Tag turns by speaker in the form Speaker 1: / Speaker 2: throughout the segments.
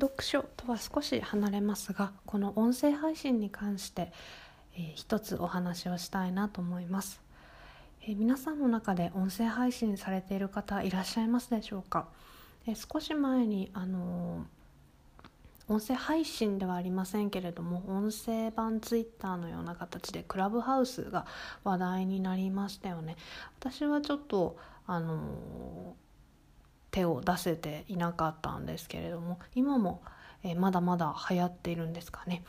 Speaker 1: 読書とは少し離れますがこの音声配信に関して、えー、一つお話をしたいなと思います、えー、皆さんの中で音声配信されている方いらっしゃいますでしょうか、えー、少し前にあの音声配信ではありませんけれども音声版ツイッターのような形でクラブハウスが話題になりましたよね。私はちょっとあの手を出せていなかったんですけれども今も、え、まだまだ流行っているんですかね。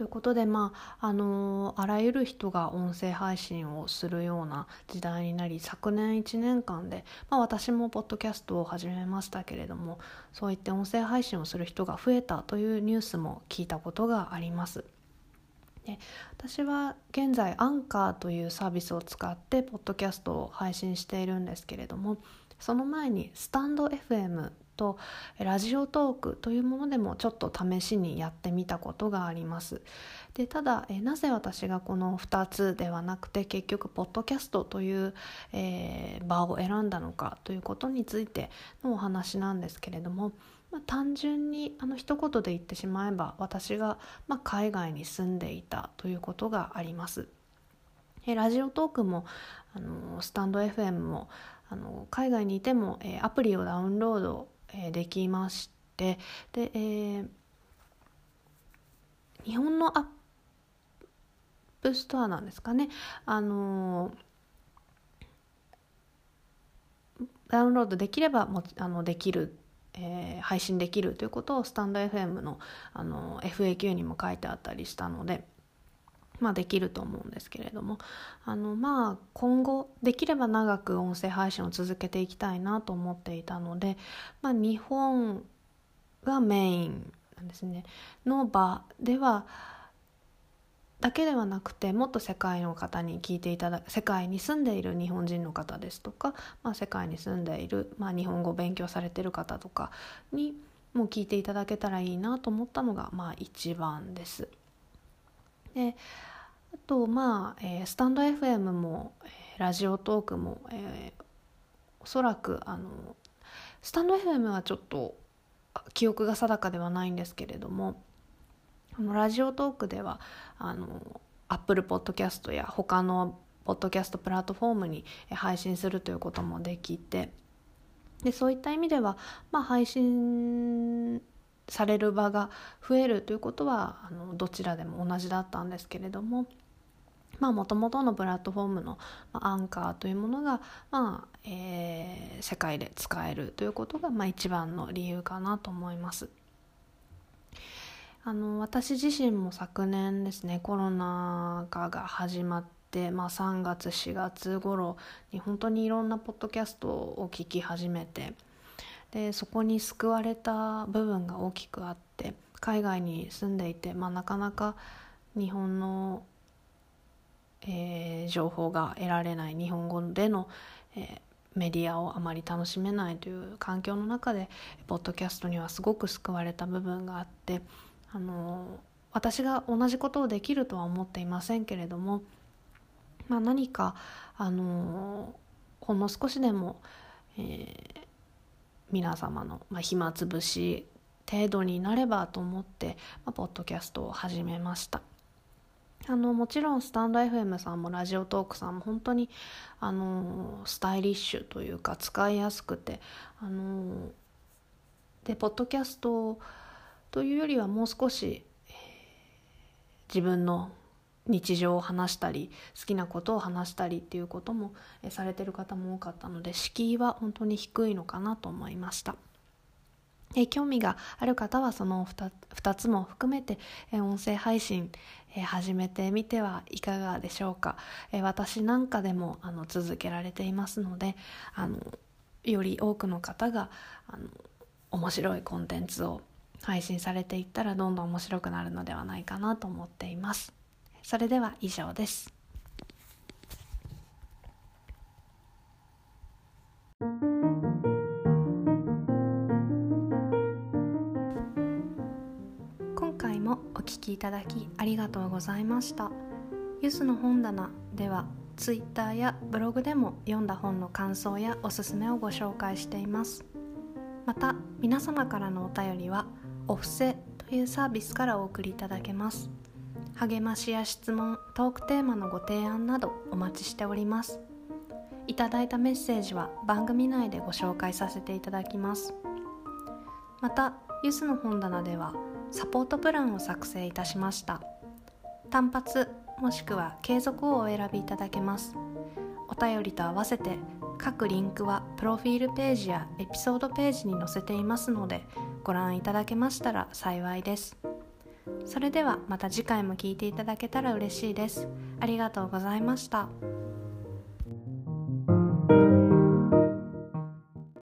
Speaker 1: ということでまああのー、あらゆる人が音声配信をするような時代になり昨年1年間で、まあ、私もポッドキャストを始めましたけれどもそういって音声配信をする人が増えたというニュースも聞いたことがあります。で私は現在アンカーというサービスを使ってポッドキャストを配信しているんですけれどもその前にスタンド FM とラジオトークというものでもちょっと試しにやってみたことがありますでただえなぜ私がこの2つではなくて結局ポッドキャストという、えー、場を選んだのかということについてのお話なんですけれども、まあ、単純にあの一言で言ってしまえば私が、まあ、海外に住んでいたということがあります。 Radiotalk もあのスタンド FM もあの海外にいても、えー、アプリをダウンロード、えー、できましてで、えー、日本の App Store なんですかね。あのダウンロードできればもあのできるえー、配信できるということをスタンド FM のあの FAQ にも書いてあったりしたので、まあ、できると思うんですけれどもあのまあ今後できれば長く音声配信を続けていきたいなと思っていたので、まあ、日本がメインなんですねの場ではだけではなくてもっと世界の方に聞いていただく世界に住んでいる日本人の方ですとか、まあ、世界に住んでいる、まあ、日本語を勉強されてる方とかにも聞いていただけたらいいなと思ったのがまあ一番です。であとまあ、えー、スタンド FM も、えー、ラジオトークも、えー、おそらくあのスタンド FM はちょっと記憶が定かではないんですけれどもラジオトークではあのアップルポッドキャストや他のポッドキャストプラットフォームに配信するということもできてでそういった意味では、まあ、配信される場が増えるということはあのどちらでも同じだったんですけれどももともとのプラットフォームの、アンカーというものが、まあえー、世界で使えるということが、まあ、一番の理由かなと思います。あの私自身も昨年ですねコロナ禍が始まって、まあ、3月4月頃に本当にいろんなポッドキャストを聞き始めてでそこに救われた部分が大きくあって海外に住んでいて、まあ、なかなか日本の、情報が得られない日本語での、えー、メディアをあまり楽しめないという環境の中でポッドキャストにはすごく救われた部分があってあの私が同じことをできるとは思っていませんけれども、まあ、何かあのほんの少しでも、えー、皆様の、まあ、暇つぶし程度になればと思って、まあ、ポッドキャストを始めました。あのもちろんスタンド FM さんもラジオトークさんも本当にあのスタイリッシュというか使いやすくてあのでポッドキャストというよりはもう少し、自分の日常を話したり好きなことを話したりっていうこともされてる方も多かったので敷居は本当に低いのかなと思いました。え興味がある方はその 2, 2つも含めて、え音声配信、え始めてみてはいかがでしょうか、え私なんかでもあの続けられていますのであのより多くの方があの面白いコンテンツを配信されていったらどんどん面白くなるのではないかなと思っています。それでは以上です。お聞きいただきありがとうございました。ゆずの本棚ではツイッターやブログでも読んだ本の感想やおすすめをご紹介しています。また皆様からのお便りはお布施というサービスからお送りいただけます。励ましや質問トークテーマのご提案などお待ちしております。いただいたメッセージは番組内でご紹介させていただきます。またゆすの本棚ではサポートプランを作成いたしました。単発もしくは継続をお選びいただけます。お便りと合わせて各リンクはプロフィールページやエピソードページに載せていますのでご覧いただけましたら幸いです。それではまた次回も聴いていただけたら嬉しいです。ありがとうございました。